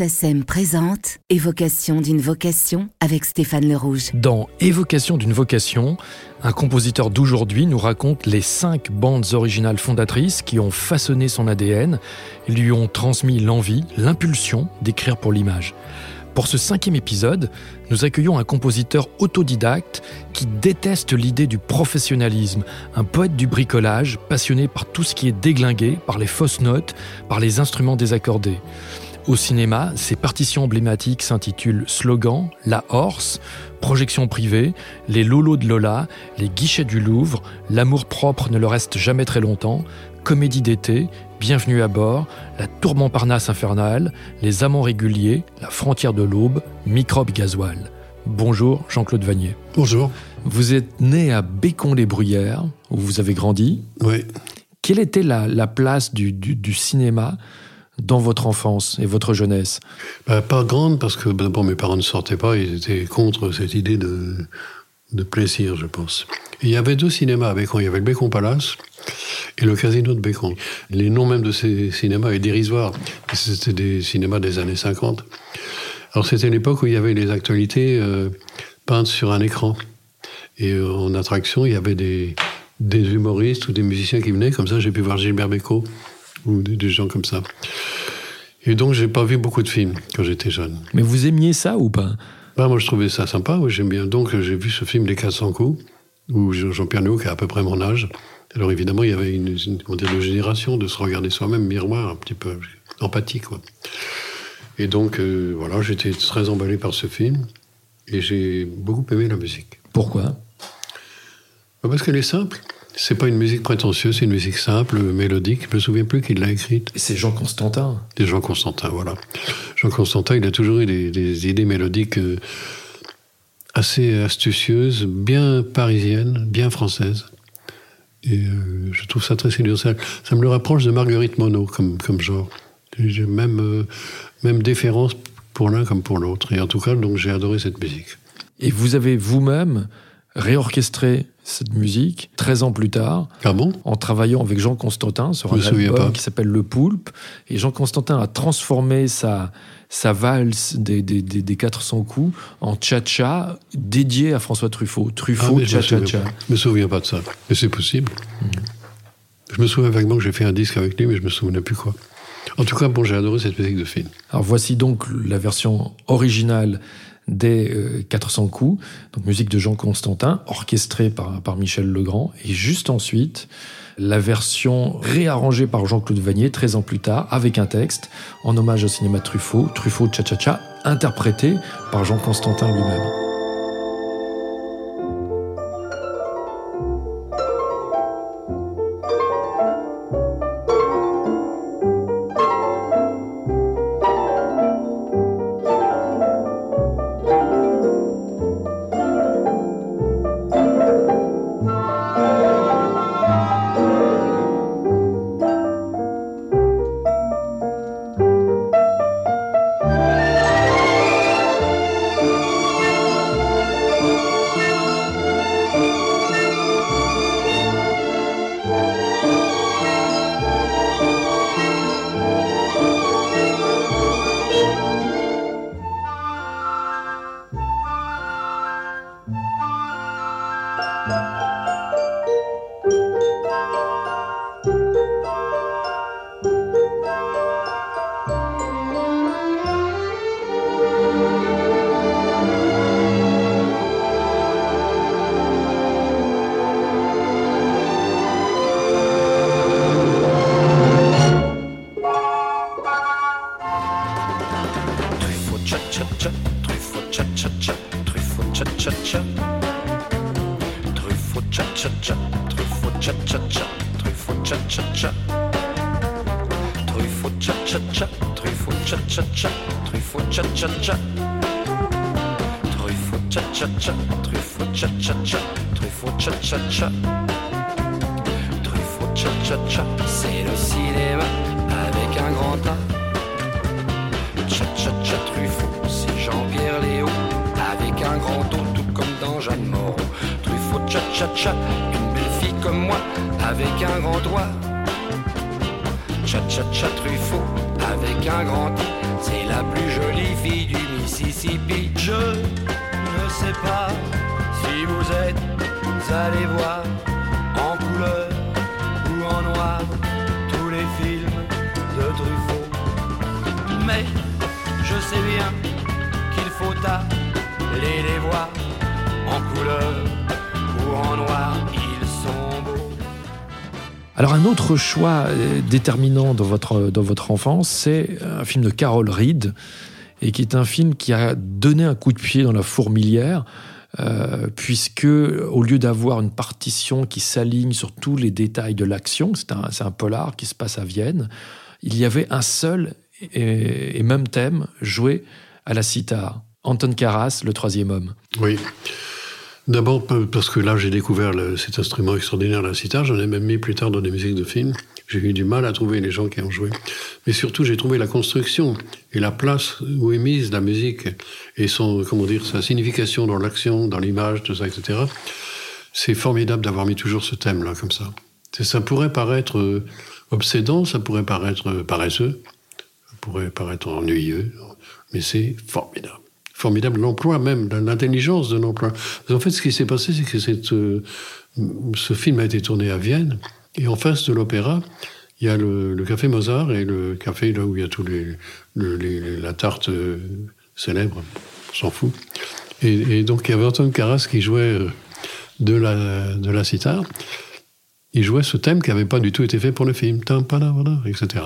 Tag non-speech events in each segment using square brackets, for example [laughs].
SACEM présente Évocation d'une vocation avec Stéphane Le Rouge. Dans Évocation d'une vocation, un compositeur d'aujourd'hui nous raconte les cinq bandes originales fondatrices qui ont façonné son ADN, lui ont transmis l'envie, l'impulsion d'écrire pour l'image. Pour ce cinquième épisode, nous accueillons un compositeur autodidacte qui déteste l'idée du professionnalisme, un poète du bricolage passionné par tout ce qui est déglingué, par les fausses notes, par les instruments désaccordés. Au cinéma, ses partitions emblématiques s'intitulent Slogan, La Horse, Projection privée, Les Lolos de Lola, Les Guichets du Louvre, L'amour propre ne le reste jamais très longtemps, Comédie d'été, Bienvenue à bord, La Tour Montparnasse infernale, Les Amants réguliers, La frontière de l'aube, Microbe gasoil. Bonjour Jean-Claude Vanier. Bonjour. Vous êtes né à Bécon-les-Bruyères, où vous avez grandi. Oui. Quelle était la, place du, cinéma dans votre enfance et votre jeunesse bah, Pas grande, parce que d'abord mes parents ne sortaient pas, ils étaient contre cette idée de, de plaisir, je pense. il y avait deux cinémas à Bécon. Il y avait le Bécon Palace, et le casino de Bécon. Les noms même de ces cinémas est dérisoire. C'était des cinémas des années 50. Alors c'était l'époque où il y avait les actualités euh, peintes sur un écran. Et euh, en attraction, il y avait des, des humoristes ou des musiciens qui venaient. Comme ça, j'ai pu voir Gilbert Bécaud ou des, gens comme ça. Et donc, j'ai pas vu beaucoup de films quand j'étais jeune. Mais vous aimiez ça ou pas? Bah, Moi, je trouvais ça sympa. Oui, j'aime bien. Donc, j'ai vu ce film Les 400 coups, où Jean-Pierre Léo, qui a à peu près mon âge, alors évidemment, il y avait une, une, génération de se regarder soi-même, miroir, un petit peu empathique. Quoi. Et donc, euh, voilà, j'étais très emballé par ce film et j'ai beaucoup aimé la musique. Pourquoi? Bah, Parce qu'elle est simple. C'est pas une musique prétentieuse, c'est une musique simple, mélodique. Je me souviens plus qui l'a écrite. C'est Jean Constantin. C'est Jean Constantin, voilà. Jean Constantin, il a toujours eu des, idées mélodiques euh, assez astucieuses, bien parisiennes, bien françaises. Et euh, je trouve ça très séduisant. Ça, me le rapproche de Marguerite Monod comme, comme genre. J'ai même, euh, même déférence pour l'un comme pour l'autre. Et en tout cas, donc j'ai adoré cette musique. Et vous avez vous-même réorchestré cette musique 13 ans plus tard. Ah bon? En travaillant avec Jean Constantin sur un album qui s'appelle Le Poulpe. Et Jean Constantin a transformé sa, sa valse des, des, des, 400 coups en cha-cha dédié à François Truffaut. Truffaut, ah, cha-cha-cha. Je me souviens pas de ça. Mais c'est possible. Mhm. Je me souviens vaguement que j'ai fait un disque avec lui, mais je me souviens plus quoi. En tout cas, bon, j'ai adoré cette musique de film. Alors voici donc la version originale des 400 euh, coups, donc musique de Jean Constantin, orchestrée par, Michel Legrand, et juste ensuite la version réarrangée par Jean-Claude Vanier 13 ans plus tard, avec un texte en hommage au cinéma Truffaut, Truffaut Cha-Cha-Cha, interprété par Jean Constantin lui-même. C'est le cinéma avec un grand A. Tcha tcha tcha Truffaut, c'est Jean-Pierre Léo avec un grand O, tout comme dans Jeanne Moreau. Truffaut, tcha tcha tcha, une belle fille comme moi avec un grand doigt. Tcha tcha tcha Truffaut avec un grand I C'est la plus jolie fille du Mississippi. Je ne sais pas si vous êtes allés voir en couleur ou en noir tous les films de Truffaut. Mais je sais bien qu'il faut aller les voir en couleur ou en noir. Alors un autre choix euh, déterminant dans votre, dans votre enfance, c'est un film de Carol Reed, et qui est un film qui a donné un coup de pied dans la fourmilière, euh, puisque au lieu d'avoir une partition qui s'aligne sur tous les détails de l'action, c'est un, un polar qui se passe à Vienne, il y avait un seul et, même thème joué à la cithare. Anton Karas, le troisième homme. Oui. D'abord parce que là, j'ai découvert cet instrument extraordinaire, la sitar. J'en ai même mis plus tard dans des musiques de films. J'ai eu du mal à trouver les gens qui ont joué. Mais surtout, j'ai trouvé la construction et la place où est mise la musique et son, comment dire, sa signification dans l'action, dans l'image, tout ça, etc. C'est formidable d'avoir mis toujours ce thème-là, comme ça. Ça pourrait paraître euh, obsédant, ça pourrait paraître euh, paresseux, ça pourrait paraître ennuyeux, mais c'est formidable formidable l'emploi même, l'intelligence de l'emploi. En fait, ce qui s'est passé, c'est que euh, ce film a été tourné à Vienne, et en face de l'opéra, il y a le, café Mozart et le café là où il y a tous les, le- les- la tarte euh, célèbre, on s'en fout. Et, donc il y avait Anton Karas qui jouait euh, de la de la sitar. Il jouait ce thème qui n'avait pas du tout été fait pour le film, etc.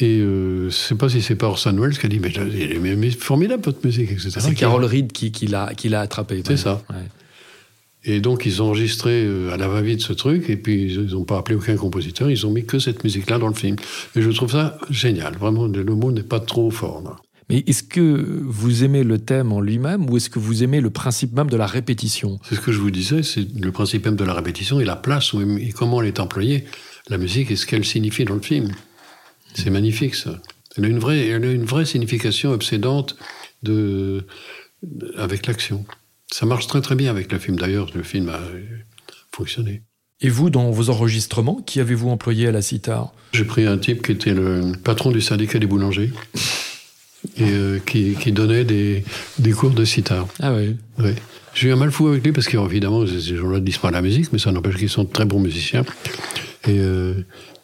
Et euh, je ne sais pas si c'est pas Orson Welles qui a dit mais, mais, mais- formidable votre musique, etc. C'est Carol Reed qui, qui l'a attrapé. C'est ça. Ouais. Et donc, ils ont enregistré euh, à la va-vite ce truc, et puis ils n'ont pas appelé aucun compositeur, ils ont mis que cette musique-là dans le film. Et je trouve ça génial. Vraiment, le le mot n'est pas trop fort. là. Mais est-ce que vous aimez le thème en lui-même ou est-ce que vous aimez le principe même de la répétition? C'est ce que je vous disais, c'est le principe même de la répétition et la place où, et comment elle est employée, la musique et ce qu'elle signifie dans le film. C'est magnifique, ça. Elle a une vraie, elle a une vraie signification obsédante de, de- avec l'action. Ça marche très très bien avec le film. D'ailleurs, le film a euh, fonctionné. Et vous, dans vos enregistrements, qui avez-vous employé à la sitar? J'ai pris un type qui était le patron du syndicat des boulangers [laughs] et euh, qui, qui donnait des, des cours de sitar. Ah oui. Ouais. J'ai eu un mal fou avec lui parce qu'évidemment, ces gens-là ne disent pas la musique, mais ça n'empêche qu'ils sont de très bons musiciens. Et euh,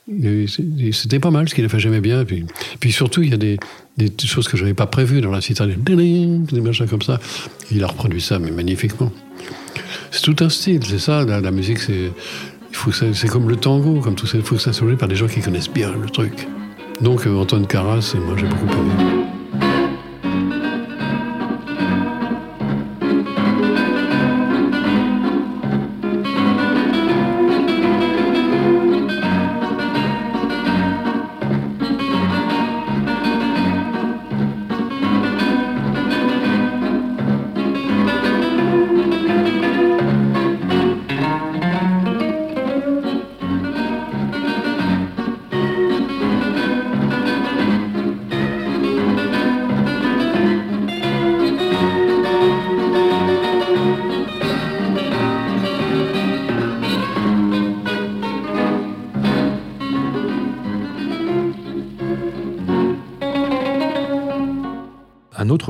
c'était pas mal ce qu'il a fait, j'aimais bien. Puis, puis surtout, il y a des, des choses que je n'avais pas prévues dans la sitar, des, machins comme ça. Il a reproduit ça, mais magnifiquement. C'est tout un style, c'est ça, la, musique, c'est. C'est comme le tango, comme tout ça. Il faut que ça soit joué par des gens qui connaissent bien le truc. Donc, euh, Antoine Carras, moi, j'ai beaucoup aimé.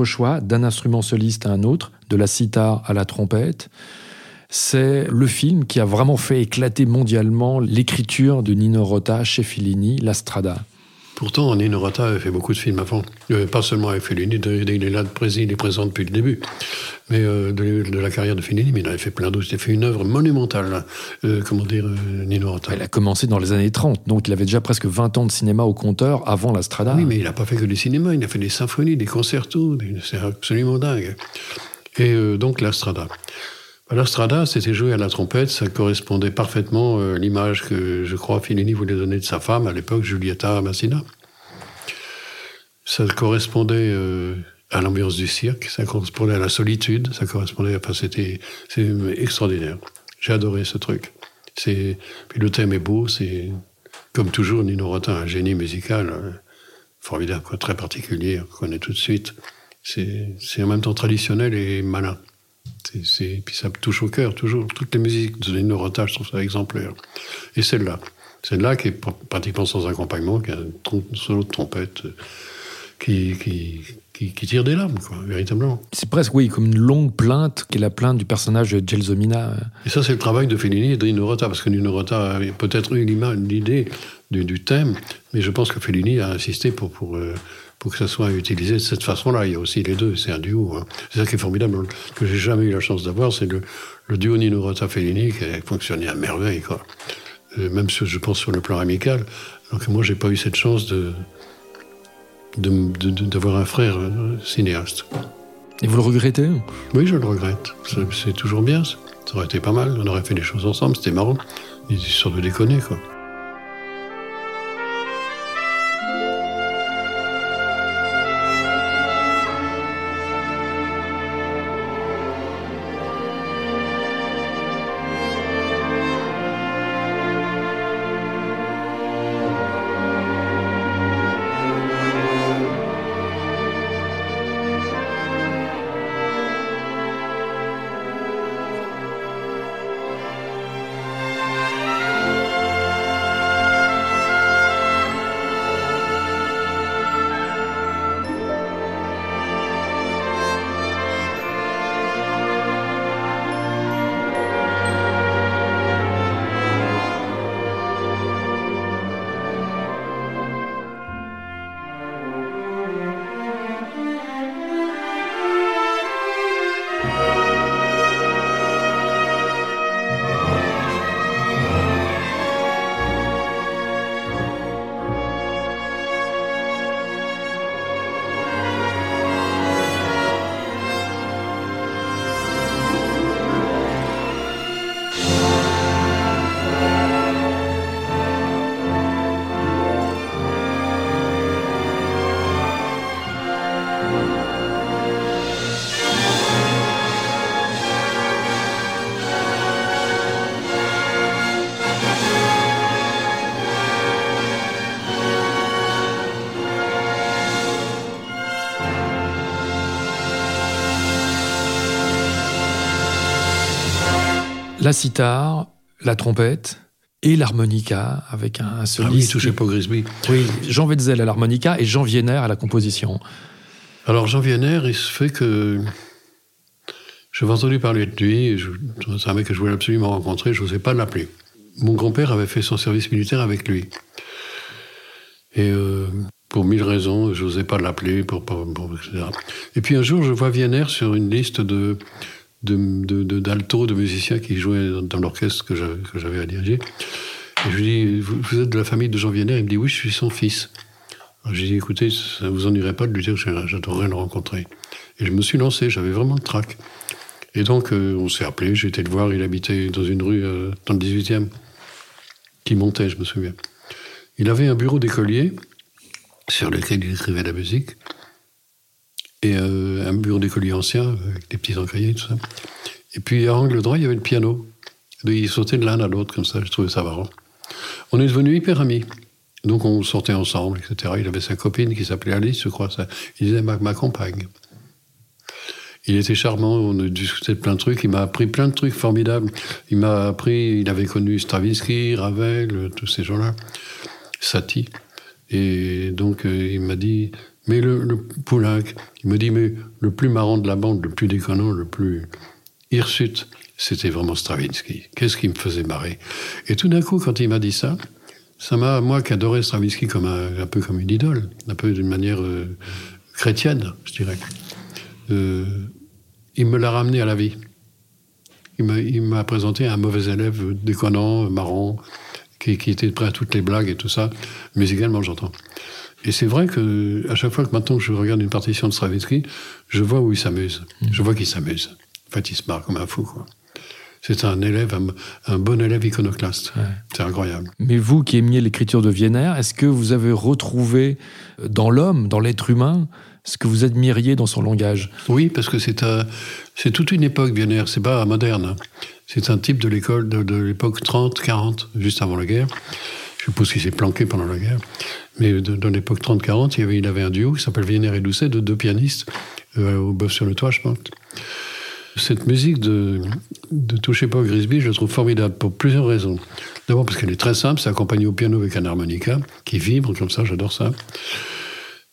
Choix, d'un instrument soliste à un autre, de la sitar à la trompette, c'est le film qui a vraiment fait éclater mondialement l'écriture de Nino Rota chez La Strada. Pourtant, Nino Rota avait fait beaucoup de films avant. Euh, pas seulement avec Fellini, il est là, il est présent depuis le début. Mais euh, de, de la carrière de Fellini, mais il avait fait plein d'autres. Il a fait une œuvre monumentale. Euh, comment dire, Nino Rota. Elle a commencé dans les années 30, donc il avait déjà presque 20 ans de cinéma au compteur avant La Strada. Oui, mais il n'a pas fait que du cinéma, il a fait des symphonies, des concertos, des- c'est absolument dingue. Et donc la Strada. La Strada, c'était joué à la trompette, ça correspondait parfaitement à l'image que je crois Fellini voulait donner de sa femme à l'époque, Giulietta Massina. Ça correspondait euh, à l'ambiance du cirque, ça correspondait à la solitude, ça correspondait, enfin c'était c'est extraordinaire. J'ai adoré ce truc. C'est puis le thème est beau, c'est comme toujours Nino Rota, un génie musical euh, formidable, très particulier, on connaît tout de suite. C'est c'est en même temps traditionnel et malin. C'est- puis ça me touche au cœur, toujours. Toutes les musiques de Nino Rota, je trouve ça exemplaire. Et celle-là. Celle-là qui est pr- pratiquement sans accompagnement, qui a un solo de trompette, euh, qui, qui, qui, qui tire des larmes, quoi, véritablement. C'est presque, oui, comme une longue plainte, qui est la plainte du personnage de Gelsomina. Et ça, c'est le travail de Fellini et de Nino Rota, parce que Nino Rota avait peut-être eu l'idée du, du thème, mais je pense que Fellini a insisté pour, pour, euh, pour que ça soit utilisé de cette façon-là. Il y a aussi les deux, c'est un duo. hein. C'est ça qui est formidable, que j'ai jamais eu la chance d'avoir, c'est le, le duo Nino Rota-Fellini qui a fonctionné à merveille, quoi. Même sur- je pense sur le plan amical. Donc moi, j'ai pas eu cette chance de d'avoir un frère euh, cinéaste. Et vous le regrettez? Oui, je le regrette. C'est toujours bien. Ça aurait été pas mal. On aurait fait des choses ensemble. C'était marrant. Des histoires de déconner, quoi. La sitar, la trompette et l'harmonica avec un Ah oui, soliste. pas Grisby. Oui, Jean Wetzel à l'harmonica et Jean Vienner à la composition. Alors, Jean Vienner, il se fait que. J'avais entendu parler de lui. C'est un mec que je voulais absolument rencontrer. Je n'osais pas l'appeler. Mon grand-père avait fait son service militaire avec lui. Et euh, pour mille raisons, je n'osais pas l'appeler, pour, pour- pour- etc. Et puis un jour, je vois Vienner sur une liste de de, d'alto, de musiciens qui jouaient dans, l'orchestre que j'avais, à diriger. Et je lui dis, vous, vous êtes de la famille de Jean Vienner Il me dit, oui, je suis son fils. Alors, J'ai dit, écoutez, ça vous ennuierait pas de lui dire que j'a- j'adorerais le rencontrer. Et je me suis lancé, j'avais vraiment le trac. Et donc, euh, on s'est appelé, j'ai été le voir, il habitait dans une rue euh, dans le 18e, qui montait, je me souviens. Il avait un bureau d'écolier sur lequel il écrivait la musique, et euh, bureau d'écolier ancien, avec des petits encahiers, tout ça. Et puis, à angle droit, il y avait le piano. Il sautait de l'un à l'autre, comme ça, je trouvais ça marrant. On est devenus hyper amis. Donc on sortait ensemble, etc. Il avait sa copine qui s'appelait Alice, je crois. Ça. Il disait ma, compagne. Il était charmant, on a discuté de plein de trucs. Il m'a appris plein de trucs formidables. Il m'a appris, il avait connu Stravinsky, Ravel, tous ces gens-là, Satie. Et donc euh, il m'a dit, mais le, le il me dit, mais le plus marrant de la bande, le plus déconnant, le plus hirsute, c'était vraiment Stravinsky. Qu'est-ce qui me faisait marrer? Et tout d'un coup, quand il m'a dit ça, ça m'a, moi qui adorais Stravinsky comme un, peu comme une idole, un peu d'une manière euh, chrétienne, je dirais. Euh, il me l'a ramené à la vie. Il m'a, il m'a présenté un mauvais élève déconnant, marrant, qui, qui était prêt à toutes les blagues et tout ça, musicalement j'entends. Et c'est vrai que à chaque fois que maintenant je regarde une partition de Stravinsky, je vois où il s'amuse. Je vois qu'il s'amuse. En fait, il se marre comme un fou. Quoi. C'est un élève, un, un bon élève iconoclaste. Ouais. C'est incroyable. Mais vous qui aimiez l'écriture de Vienner, est-ce que vous avez retrouvé dans l'homme, dans l'être humain, ce que vous admiriez dans son langage? Oui, parce que c'est un, c'est toute une époque, Vienner. C'est pas moderne. hein. C'est un type de l'école de, de l'époque 30, 40, juste avant la guerre. Je suppose qu'il s'est planqué pendant la guerre. Mais dans l'époque 30-40, il, avait- avait un duo qui s'appelle Vienner et Doucet, de deux pianistes, euh, au bœuf sur le toit, je pense. Cette musique de, de Touchez pas Grisby, je la trouve formidable pour plusieurs raisons. D'abord parce qu'elle est très simple, c'est accompagné au piano avec un harmonica qui vibre comme ça, j'adore ça.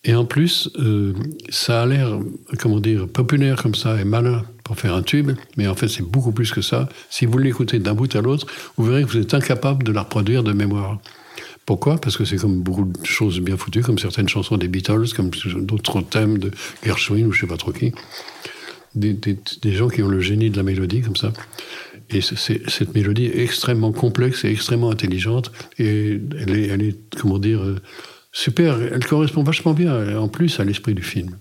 Et en plus, euh, ça a l'air, comment dire, populaire comme ça et malin pour faire un tube, mais en fait c'est beaucoup plus que ça. Si vous l'écoutez d'un bout à l'autre, vous verrez que vous êtes incapable de la reproduire de mémoire. Pourquoi? Parce que c'est comme beaucoup de choses bien foutues, comme certaines chansons des Beatles, comme d'autres thèmes de Gershwin ou je sais pas trop qui. Des, gens qui ont le génie de la mélodie comme ça. Et cette mélodie est extrêmement complexe et extrêmement intelligente. Et elle est, comment dire, euh, super. Elle correspond vachement bien, en plus, à l'esprit du film.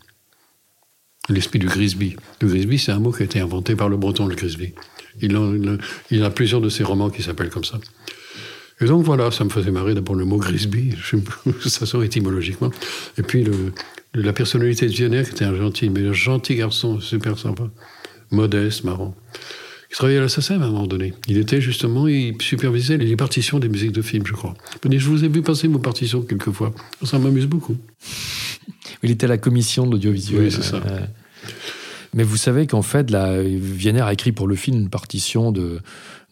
L'esprit du Grisby. Le Grisby, c'est un mot qui a été inventé par le breton, le Grisby. Il a plusieurs de ses romans qui s'appellent comme ça. Et donc voilà, ça me faisait marrer d'abord le mot Grisby, ça sort étymologiquement. Et puis le, la personnalité de Viennet, qui était un gentil, mais un gentil garçon, super sympa, modeste, marrant. Il travaillait à la SACEM à un moment donné. Il était justement, il supervisait les partitions des musiques de films, je crois. Je vous ai vu passer vos partitions quelquefois. Ça m'amuse beaucoup. Il était à la commission de l'audiovisuel. Oui, c'est ça. Euh, mais vous savez qu'en fait, là, Vienner a écrit pour le film une partition de,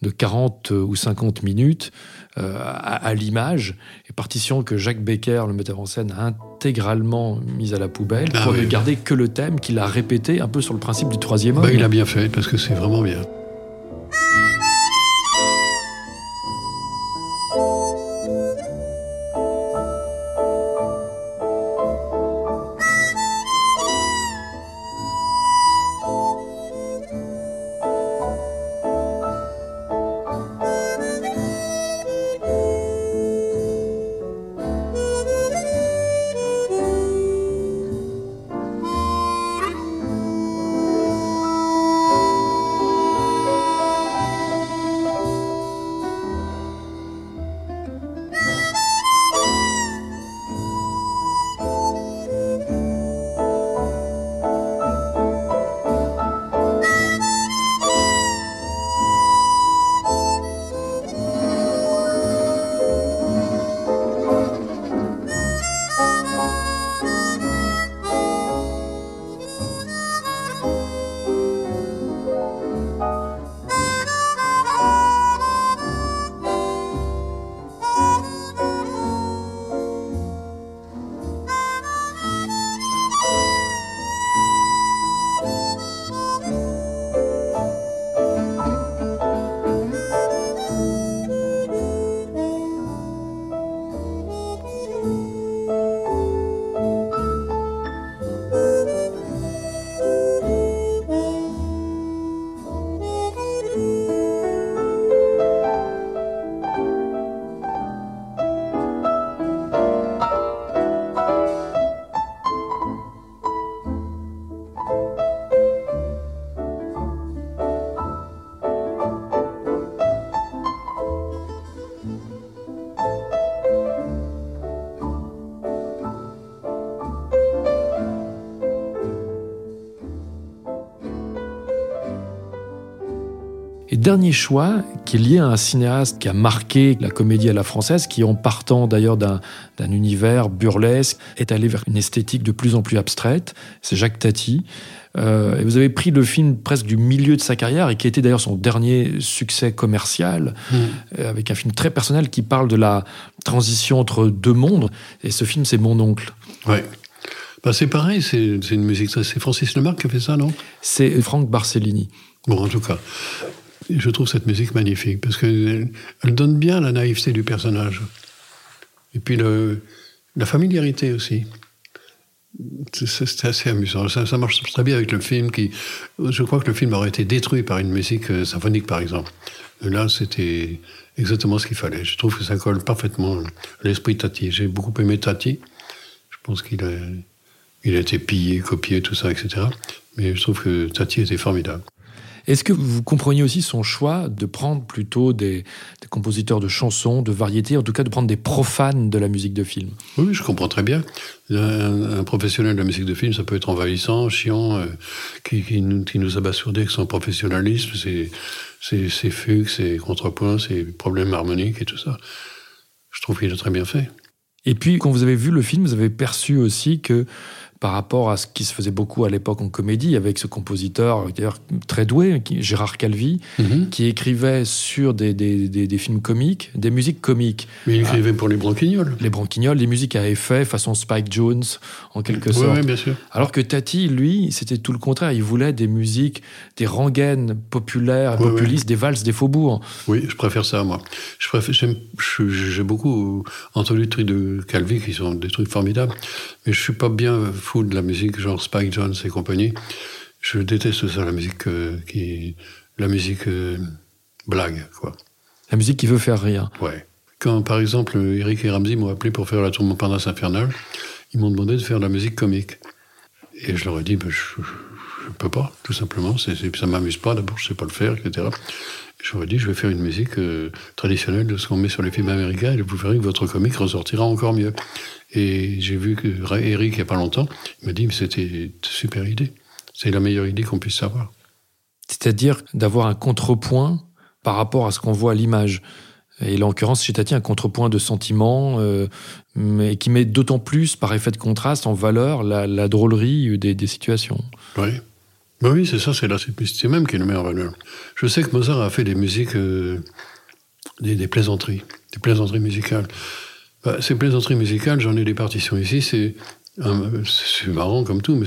de 40 ou 50 minutes euh, à, l'image, et partition que Jacques Becker, le metteur en scène, a intégralement mise à la poubelle ah pour ne garder que le thème qu'il a répété un peu sur le principe du troisième homme. Bah, il a bien fait, parce que c'est vraiment bien. Dernier choix qui est lié à un cinéaste qui a marqué la comédie à la française, qui en partant d'ailleurs d'un univers burlesque est allé vers une esthétique de plus en plus abstraite. C'est Jacques Tati. Euh, et vous avez pris le film presque du milieu de sa carrière et qui était d'ailleurs son dernier succès commercial, mmh. euh, avec un film très personnel qui parle de la transition entre deux mondes. Et ce film, c'est Mon oncle. Ouais. Bah c'est pareil, c'est une musique. C'est Francis Lemarque qui a fait ça, non? C'est Franck Barcellini. Bon, en tout cas je trouve cette musique magnifique parce qu'elle elle donne bien la naïveté du personnage. Et puis le, la familiarité aussi. C'est assez amusant. Ça, marche très bien avec le film qui. Je crois que le film aurait été détruit par une musique euh, symphonique, par exemple. Là, c'était exactement ce qu'il fallait. Je trouve que ça colle parfaitement à l'esprit Tati. J'ai beaucoup aimé Tati. Je pense qu'il a, il a été pillé, copié, tout ça, etc. Mais je trouve que Tati était formidable. Est-ce que vous compreniez aussi son choix de prendre plutôt des, compositeurs de chansons, de variétés, en tout cas de prendre des profanes de la musique de film? Oui, je comprends très bien. Un, professionnel de la musique de film, ça peut être envahissant, chiant, euh, qui, qui, nous, qui nous abasourdit avec son professionnalisme, ses, ses, fugues, ses contrepoints, ses problèmes harmoniques et tout ça. Je trouve qu'il est très bien fait. Et puis, quand vous avez vu le film, vous avez perçu aussi que par rapport à ce qui se faisait beaucoup à l'époque en comédie avec ce compositeur d'ailleurs très doué, Gérard Calvi, Mhm. qui écrivait sur des, des, des, des films comiques, des musiques comiques. Mais il écrivait pour les branquignoles. Les branquignoles, les musiques à effet, façon Spike Jones, en quelque sorte. oui, bien sûr. Alors que Tati, lui, c'était tout le contraire. Il voulait des musiques, des rengaines populaires, populistes, des valses des faubourgs. Oui, je préfère ça, moi. J'ai beaucoup entendu des trucs de Calvi qui sont des trucs formidables, mais je suis pas bien de la musique genre Spike Jones et compagnie. Je déteste ça, la musique euh, qui, la musique euh, blague, quoi. La musique qui veut faire rire. Ouais. Quand, par exemple, Eric et Ramsey m'ont appelé pour faire la tour Montparnasse infernale, ils m'ont demandé de faire de la musique comique. Et je leur ai dit, ben, je, ne peux pas, tout simplement. C'est, c'est- ça m'amuse pas, d'abord, je sais pas le faire, etc. Je leur ai dit, je vais faire une musique euh, traditionnelle de ce qu'on met sur les films américains, et vous verrez que votre comique ressortira encore mieux. Et j'ai vu que Eric, il n'y a pas longtemps, il m'a dit, mais c'était une super idée. C'est la meilleure idée qu'on puisse avoir. C'est-à-dire d'avoir un contrepoint par rapport à ce qu'on voit à l'image. Et là, en l'occurrence, chez Tati, un contrepoint de sentiments, euh, mais qui met d'autant plus, par effet de contraste, en valeur la, la drôlerie des, des situations. Oui. Ben oui, c'est ça, c'est la simplicité même qui le met en valeur. Je sais que Mozart a fait des musiques, euh, des, plaisanteries, des plaisanteries musicales. Ben, ces plaisanteries musicales, j'en ai des partitions ici, c'est marrant comme tout, mais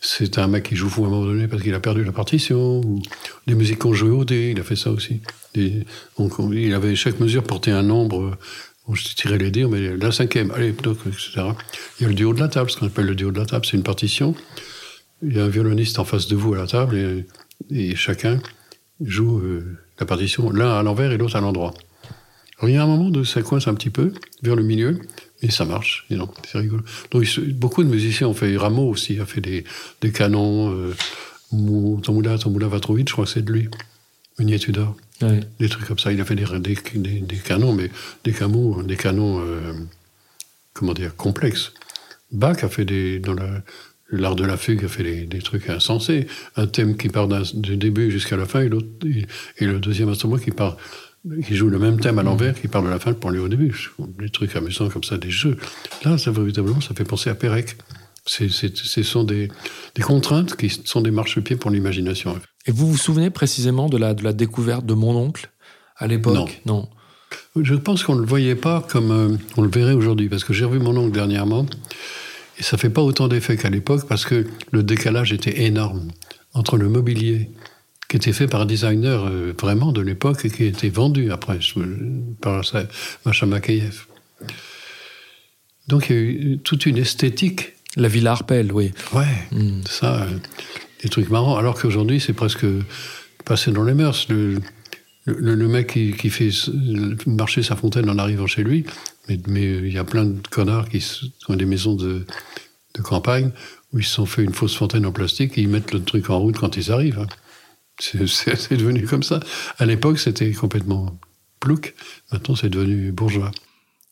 c'est un mec qui joue fou à un moment donné parce qu'il a perdu la partition, ou des musiques qu'on jouait au dé, il a fait ça aussi. On- il avait chaque mesure porté un nombre, euh, bon, je tirais les dés, mais la cinquième, allez, donc, etc. Il y a le duo de la table, ce qu'on appelle le duo de la table, c'est une partition. Il y a un violoniste en face de vous à la table et, et chacun joue euh, la partition, l'un à l'envers et l'autre à l'endroit. Alors, il y a un moment où ça coince un petit peu vers le milieu, et ça marche, et donc c'est rigolo. Donc, beaucoup de musiciens ont fait, Rameau aussi a fait des, des canons, euh, Mou- ton moulin, ton moulin va trop vite, je crois que c'est de lui, Meunier Tudor, Ouais. des trucs comme ça. Il a fait des, des, des- des canons, mais des canons, des canons euh, comment dire, complexes. Bach a fait des, dans la, l'art de la fugue a fait des, des trucs insensés. Un thème qui part du début jusqu'à la fin et, l'autre, et, et le deuxième instrument qui part, qui joue le même thème à l'envers, qui part de la fin pour aller au début. Des trucs amusants comme ça, des jeux. Là, ça, véritablement, ça fait penser à Pérec. Ce sont des, des contraintes qui sont des marchepieds pour l'imagination. Et vous vous souvenez précisément de la, de la découverte de mon oncle à l'époque? Non. Je pense qu'on ne le voyait pas comme euh, on le verrait aujourd'hui, parce que j'ai revu mon oncle dernièrement, et ça fait pas autant d'effet qu'à l'époque, parce que le décalage était énorme entre le mobilier qui était fait par un designer euh, vraiment de l'époque et qui était vendu après par Macha Makayev. Donc il y a eu toute une esthétique La Villa Arpel, oui. Ouais, Mm. ça, euh, des trucs marrants. Alors qu'aujourd'hui, c'est presque passé dans les mœurs. Le, le, le mec qui, qui fait marcher sa fontaine en arrivant chez lui, mais mais il y a plein de connards qui ont des maisons de, de campagne où ils se sont fait une fausse fontaine en plastique et ils mettent le truc en route quand ils arrivent. hein. C'est- [laughs] devenu comme ça. À l'époque, c'était complètement plouc. Maintenant, c'est devenu bourgeois.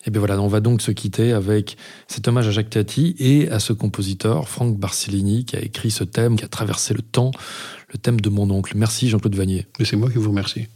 Et bien voilà, on va donc se quitter avec cet hommage à Jacques Tati et à ce compositeur, Franck Barsellini, qui a écrit ce thème, qui a traversé le temps, le thème de mon oncle. Merci Jean-Claude Vanier. Mais c'est moi qui vous remercie.